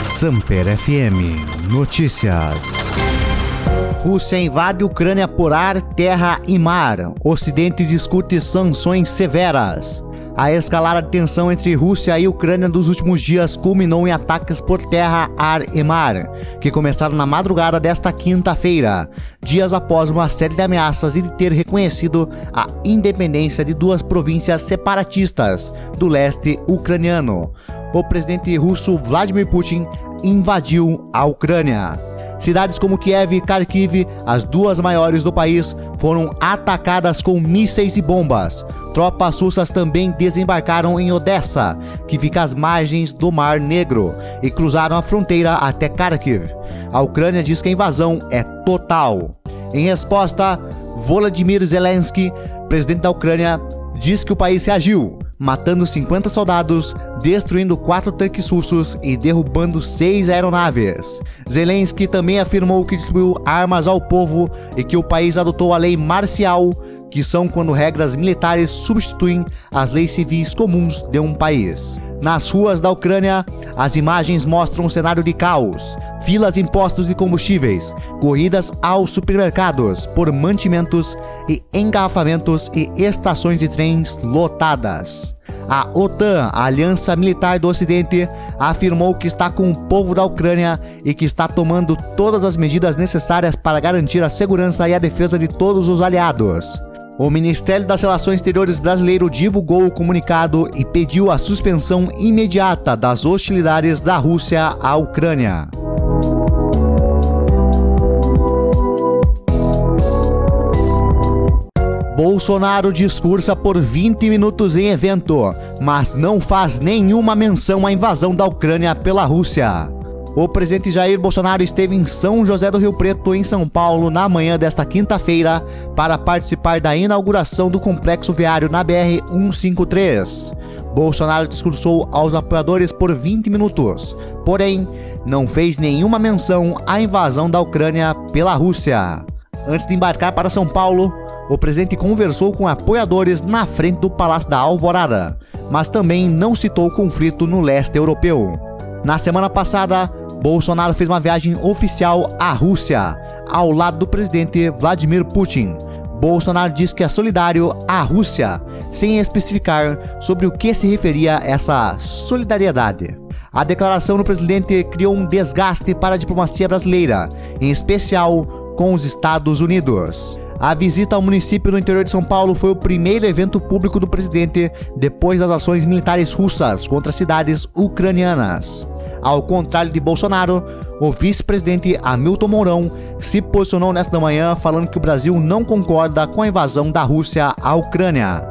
Samper FM Notícias. Rússia invade Ucrânia por ar, terra e mar. Ocidente discute sanções severas. A escalada de tensão entre Rússia e Ucrânia dos últimos dias culminou em ataques por terra, ar e mar, que começaram na madrugada desta quinta-feira, dias após uma série de ameaças e de ter reconhecido a independência de duas províncias separatistas do leste ucraniano. O presidente russo Vladimir Putin invadiu a Ucrânia. Cidades como Kiev e Kharkiv, as duas maiores do país, foram atacadas com mísseis e bombas. Tropas russas também desembarcaram em Odessa, que fica às margens do Mar Negro, e cruzaram a fronteira até Kharkiv. A Ucrânia diz que a invasão é total. Em resposta, Volodymyr Zelensky, presidente da Ucrânia, diz que o país reagiu matando 50 soldados, destruindo quatro tanques russos e derrubando seis aeronaves. Zelensky também afirmou que distribuiu armas ao povo e que o país adotou a lei marcial, que são quando regras militares substituem as leis civis comuns de um país. Nas ruas da Ucrânia, as imagens mostram um cenário de caos filas em postos de combustíveis, corridas aos supermercados por mantimentos e engarrafamentos e estações de trens lotadas. A OTAN, a Aliança Militar do Ocidente, afirmou que está com o povo da Ucrânia e que está tomando todas as medidas necessárias para garantir a segurança e a defesa de todos os aliados. O Ministério das Relações Exteriores brasileiro divulgou o comunicado e pediu a suspensão imediata das hostilidades da Rússia à Ucrânia. Bolsonaro discursa por 20 minutos em evento, mas não faz nenhuma menção à invasão da Ucrânia pela Rússia. O presidente Jair Bolsonaro esteve em São José do Rio Preto, em São Paulo, na manhã desta quinta-feira, para participar da inauguração do complexo viário na BR-153. Bolsonaro discursou aos apoiadores por 20 minutos, porém, não fez nenhuma menção à invasão da Ucrânia pela Rússia. Antes de embarcar para São Paulo, o presidente conversou com apoiadores na frente do Palácio da Alvorada, mas também não citou o conflito no leste europeu. Na semana passada, Bolsonaro fez uma viagem oficial à Rússia, ao lado do presidente Vladimir Putin. Bolsonaro disse que é solidário à Rússia, sem especificar sobre o que se referia essa solidariedade. A declaração do presidente criou um desgaste para a diplomacia brasileira, em especial com os Estados Unidos. A visita ao município no interior de São Paulo foi o primeiro evento público do presidente depois das ações militares russas contra cidades ucranianas. Ao contrário de Bolsonaro, o vice-presidente Hamilton Mourão se posicionou nesta manhã falando que o Brasil não concorda com a invasão da Rússia à Ucrânia.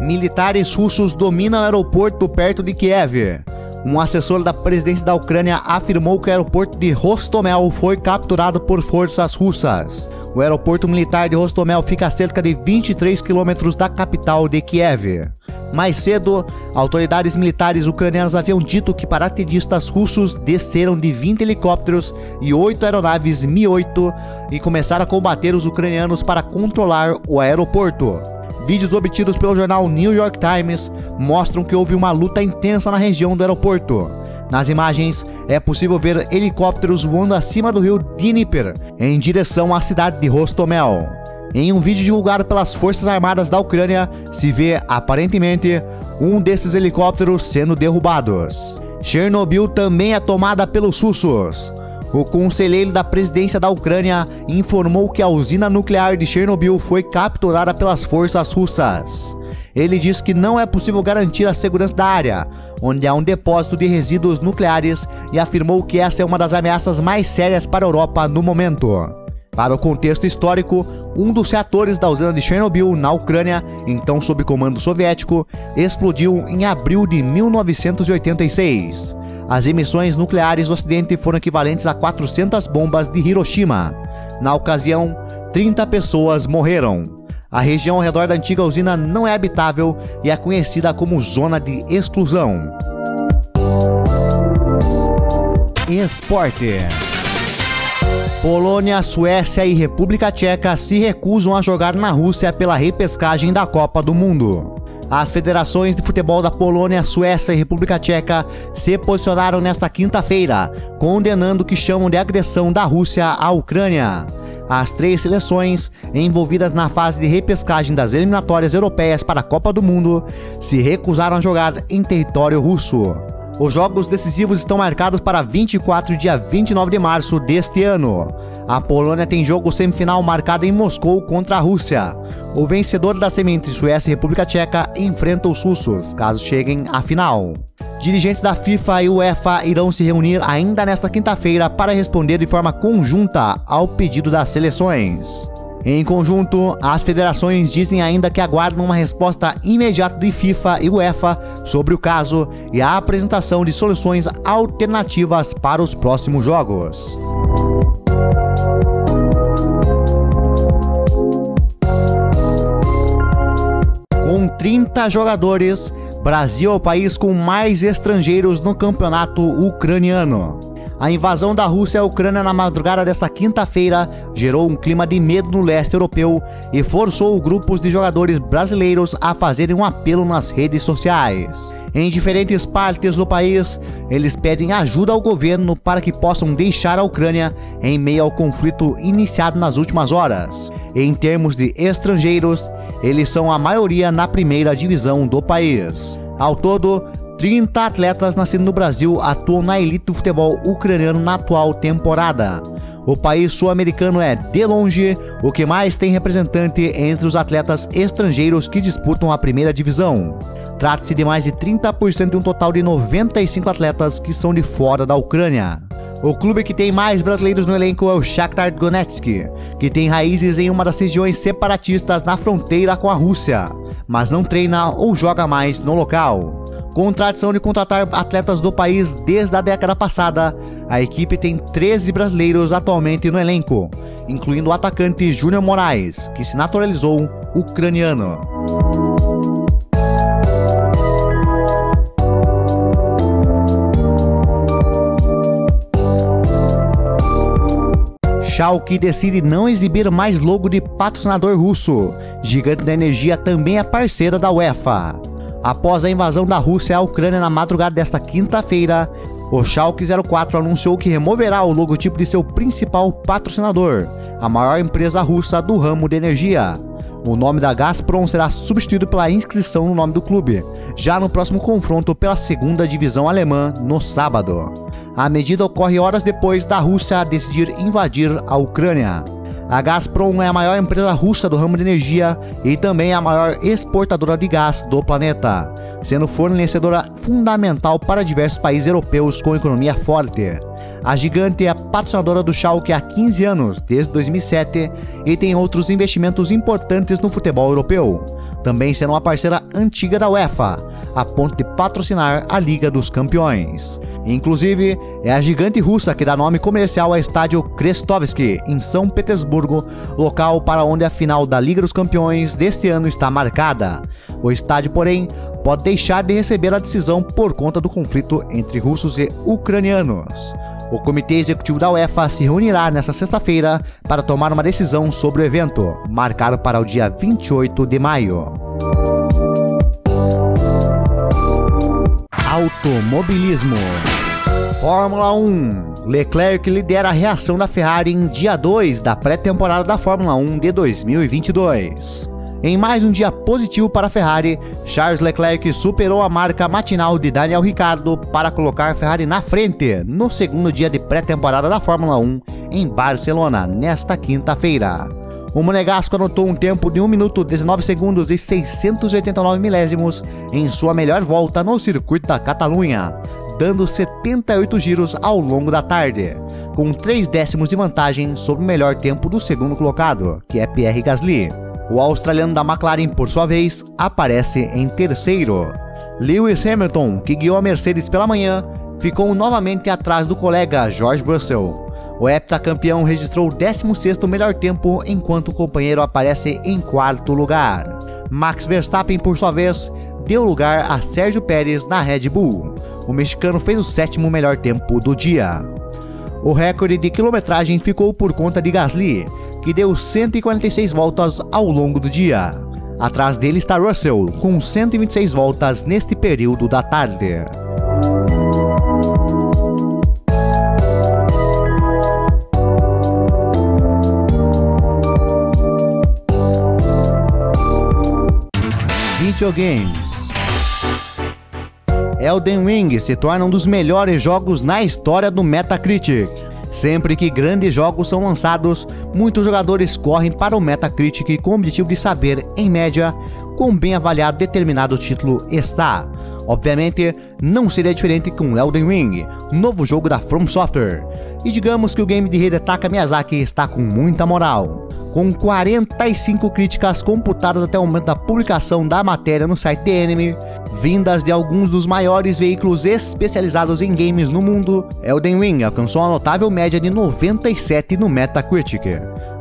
Militares russos dominam o aeroporto perto de Kiev. Um assessor da presidência da Ucrânia afirmou que o aeroporto de Rostomel foi capturado por forças russas. O aeroporto militar de Rostomel fica a cerca de 23 quilômetros da capital de Kiev. Mais cedo, autoridades militares ucranianas haviam dito que paraquedistas russos desceram de 20 helicópteros e 8 aeronaves Mi-8 e começaram a combater os ucranianos para controlar o aeroporto. Vídeos obtidos pelo jornal New York Times mostram que houve uma luta intensa na região do aeroporto. Nas imagens, é possível ver helicópteros voando acima do rio Dnieper, em direção à cidade de Rostomel. Em um vídeo divulgado pelas Forças Armadas da Ucrânia, se vê, aparentemente, um desses helicópteros sendo derrubados. Chernobyl também é tomada pelos russos. O conselheiro da presidência da Ucrânia informou que a usina nuclear de Chernobyl foi capturada pelas forças russas. Ele diz que não é possível garantir a segurança da área, onde há um depósito de resíduos nucleares, e afirmou que essa é uma das ameaças mais sérias para a Europa no momento. Para o contexto histórico, um dos reatores da usina de Chernobyl, na Ucrânia, então sob comando soviético, explodiu em abril de 1986. As emissões nucleares do Ocidente foram equivalentes a 400 bombas de Hiroshima. Na ocasião, 30 pessoas morreram. A região ao redor da antiga usina não é habitável e é conhecida como zona de exclusão. Esporte. Polônia, Suécia e República Tcheca se recusam a jogar na Rússia pela repescagem da Copa do Mundo. As federações de futebol da Polônia, Suécia e República Tcheca se posicionaram nesta quinta-feira, condenando o que chamam de agressão da Rússia à Ucrânia. As três seleções envolvidas na fase de repescagem das eliminatórias europeias para a Copa do Mundo se recusaram a jogar em território russo. Os jogos decisivos estão marcados para 24 e dia 29 de março deste ano. A Polônia tem jogo semifinal marcado em Moscou contra a Rússia. O vencedor da semi entre Suécia e República Tcheca enfrenta os russos, caso cheguem à final. Dirigentes da FIFA e UEFA irão se reunir ainda nesta quinta-feira para responder de forma conjunta ao pedido das seleções. Em conjunto, as federações dizem ainda que aguardam uma resposta imediata de FIFA e UEFA sobre o caso e a apresentação de soluções alternativas para os próximos jogos. Com 30 jogadores, Brasil é o país com mais estrangeiros no campeonato ucraniano. A invasão da Rússia à Ucrânia na madrugada desta quinta-feira gerou um clima de medo no leste europeu e forçou grupos de jogadores brasileiros a fazerem um apelo nas redes sociais. Em diferentes partes do país, eles pedem ajuda ao governo para que possam deixar a Ucrânia em meio ao conflito iniciado nas últimas horas. Em termos de estrangeiros, eles são a maioria na primeira divisão do país. Ao todo, 30 atletas nascidos no Brasil atuam na elite do futebol ucraniano na atual temporada. O país sul-americano é, de longe, o que mais tem representante entre os atletas estrangeiros que disputam a primeira divisão. Trata-se de mais de 30% de um total de 95 atletas que são de fora da Ucrânia. O clube que tem mais brasileiros no elenco é o Shakhtar Donetsk, que tem raízes em uma das regiões separatistas na fronteira com a Rússia, mas não treina ou joga mais no local. Com tradição de contratar atletas do país desde a década passada, a equipe tem 13 brasileiros atualmente no elenco, incluindo o atacante Júnior Moraes, que se naturalizou ucraniano. Schalke decide não exibir mais logo de patrocinador russo. Gigante da Energia também é parceira da UEFA. Após a invasão da Rússia à Ucrânia na madrugada desta quinta-feira, o Schalke 04 anunciou que removerá o logotipo de seu principal patrocinador, a maior empresa russa do ramo de energia. O nome da Gazprom será substituído pela inscrição no nome do clube, já no próximo confronto pela segunda divisão alemã no sábado. A medida ocorre horas depois da Rússia decidir invadir a Ucrânia. A Gazprom é a maior empresa russa do ramo de energia e também a maior exportadora de gás do planeta, sendo fornecedora fundamental para diversos países europeus com economia forte. A gigante é patrocinadora do Schalke há 15 anos, desde 2007, e tem outros investimentos importantes no futebol europeu, também sendo uma parceira antiga da UEFA, a ponto de patrocinar a Liga dos Campeões. Inclusive, é a gigante russa que dá nome comercial ao estádio Krestovsky, em São Petersburgo, local para onde a final da Liga dos Campeões deste ano está marcada. O estádio, porém, pode deixar de receber a decisão por conta do conflito entre russos e ucranianos. O Comitê Executivo da UEFA se reunirá nesta sexta-feira para tomar uma decisão sobre o evento, marcado para o dia 28 de maio. Automobilismo. Fórmula 1. Leclerc lidera a reação da Ferrari em dia 2 da pré-temporada da Fórmula 1 de 2022. Em mais um dia positivo para a Ferrari, Charles Leclerc superou a marca matinal de Daniel Ricciardo para colocar a Ferrari na frente no segundo dia de pré-temporada da Fórmula 1 em Barcelona, nesta quinta-feira. O Monegasco anotou um tempo de 1 minuto 19 segundos e 689 milésimos em sua melhor volta no circuito da Catalunha, dando 78 giros ao longo da tarde, com 3 décimos de vantagem sobre o melhor tempo do segundo colocado, que é Pierre Gasly. O australiano da McLaren, por sua vez, aparece em terceiro. Lewis Hamilton, que guiou a Mercedes pela manhã, ficou novamente atrás do colega George Russell, o heptacampeão registrou o 16º melhor tempo, enquanto o companheiro aparece em quarto lugar. Max Verstappen, por sua vez, deu lugar a Sérgio Pérez na Red Bull. O mexicano fez o sétimo melhor tempo do dia. O recorde de quilometragem ficou por conta de Gasly, que deu 146 voltas ao longo do dia. Atrás dele está Russell, com 126 voltas neste período da tarde. Videogames Elden Ring se torna um dos melhores jogos na história do Metacritic. Sempre que grandes jogos são lançados, muitos jogadores correm para o Metacritic com o objetivo de saber, em média, quão bem avaliado determinado título está. Obviamente, não seria diferente com Elden Ring, novo jogo da From Software. E digamos que o game de Hidetaka Miyazaki está com muita moral. Com 45 críticas computadas até o momento da publicação da matéria no site Enemy, vindas de alguns dos maiores veículos especializados em games no mundo, Elden Ring alcançou uma notável média de 97 no Metacritic,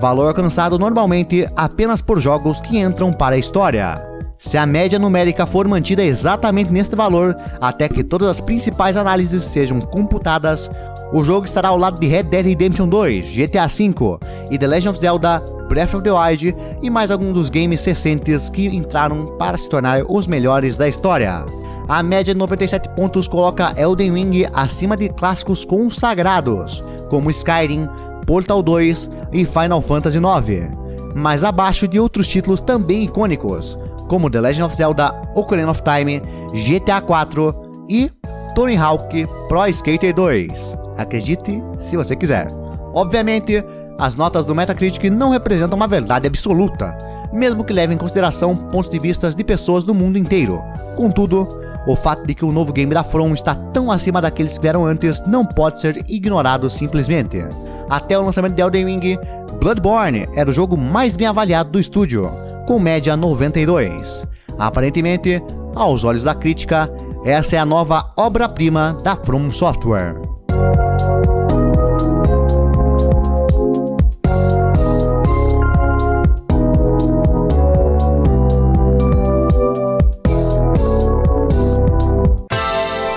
valor alcançado normalmente apenas por jogos que entram para a história. Se a média numérica for mantida exatamente neste valor, até que todas as principais análises sejam computadas, o jogo estará ao lado de Red Dead Redemption 2, GTA V e The Legend of Zelda Breath of the Wild e mais alguns dos games recentes que entraram para se tornar os melhores da história. A média de 97 pontos coloca Elden Ring acima de clássicos consagrados, como Skyrim, Portal 2 e Final Fantasy IX, mas abaixo de outros títulos também icônicos, como The Legend of Zelda Ocarina of Time, GTA 4 e Tony Hawk Pro Skater 2. Acredite se você quiser. Obviamente, as notas do Metacritic não representam uma verdade absoluta, mesmo que leve em consideração pontos de vista de pessoas do mundo inteiro. Contudo, o fato de que o novo game da From está tão acima daqueles que vieram antes não pode ser ignorado simplesmente. Até o lançamento de Elden Ring, Bloodborne era o jogo mais bem avaliado do estúdio, com média 92. Aparentemente, aos olhos da crítica, essa é a nova obra-prima da From Software.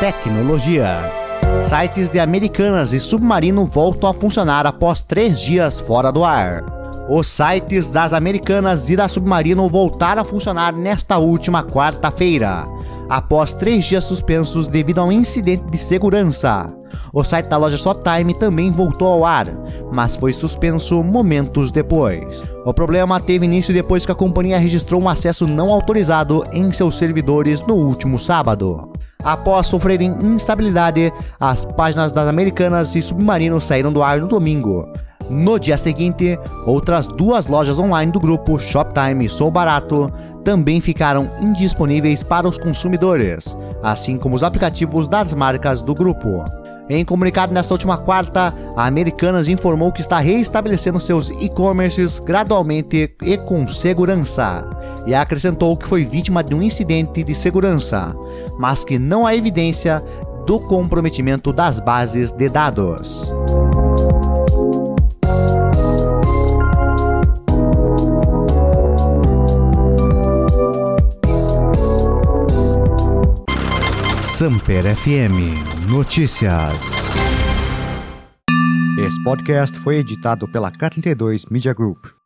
Tecnologia. Sites de Americanas e Submarino voltam a funcionar após três dias fora do ar. Os sites das Americanas e da Submarino voltaram a funcionar nesta última quarta-feira, após três dias suspensos devido a um incidente de segurança. O site da loja Shoptime também voltou ao ar, mas foi suspenso momentos depois. O problema teve início depois que a companhia registrou um acesso não autorizado em seus servidores no último sábado. Após sofrerem instabilidade, as páginas das Americanas e Submarino saíram do ar no domingo. No dia seguinte, outras duas lojas online do grupo Shoptime e Sou Barato também ficaram indisponíveis para os consumidores, assim como os aplicativos das marcas do grupo. Em comunicado nesta última quarta, a Americanas informou que está reestabelecendo seus e-commerces gradualmente e com segurança e acrescentou que foi vítima de um incidente de segurança, mas que não há evidência do comprometimento das bases de dados. Samper FM Notícias. Esse podcast foi editado pela K32 Media Group.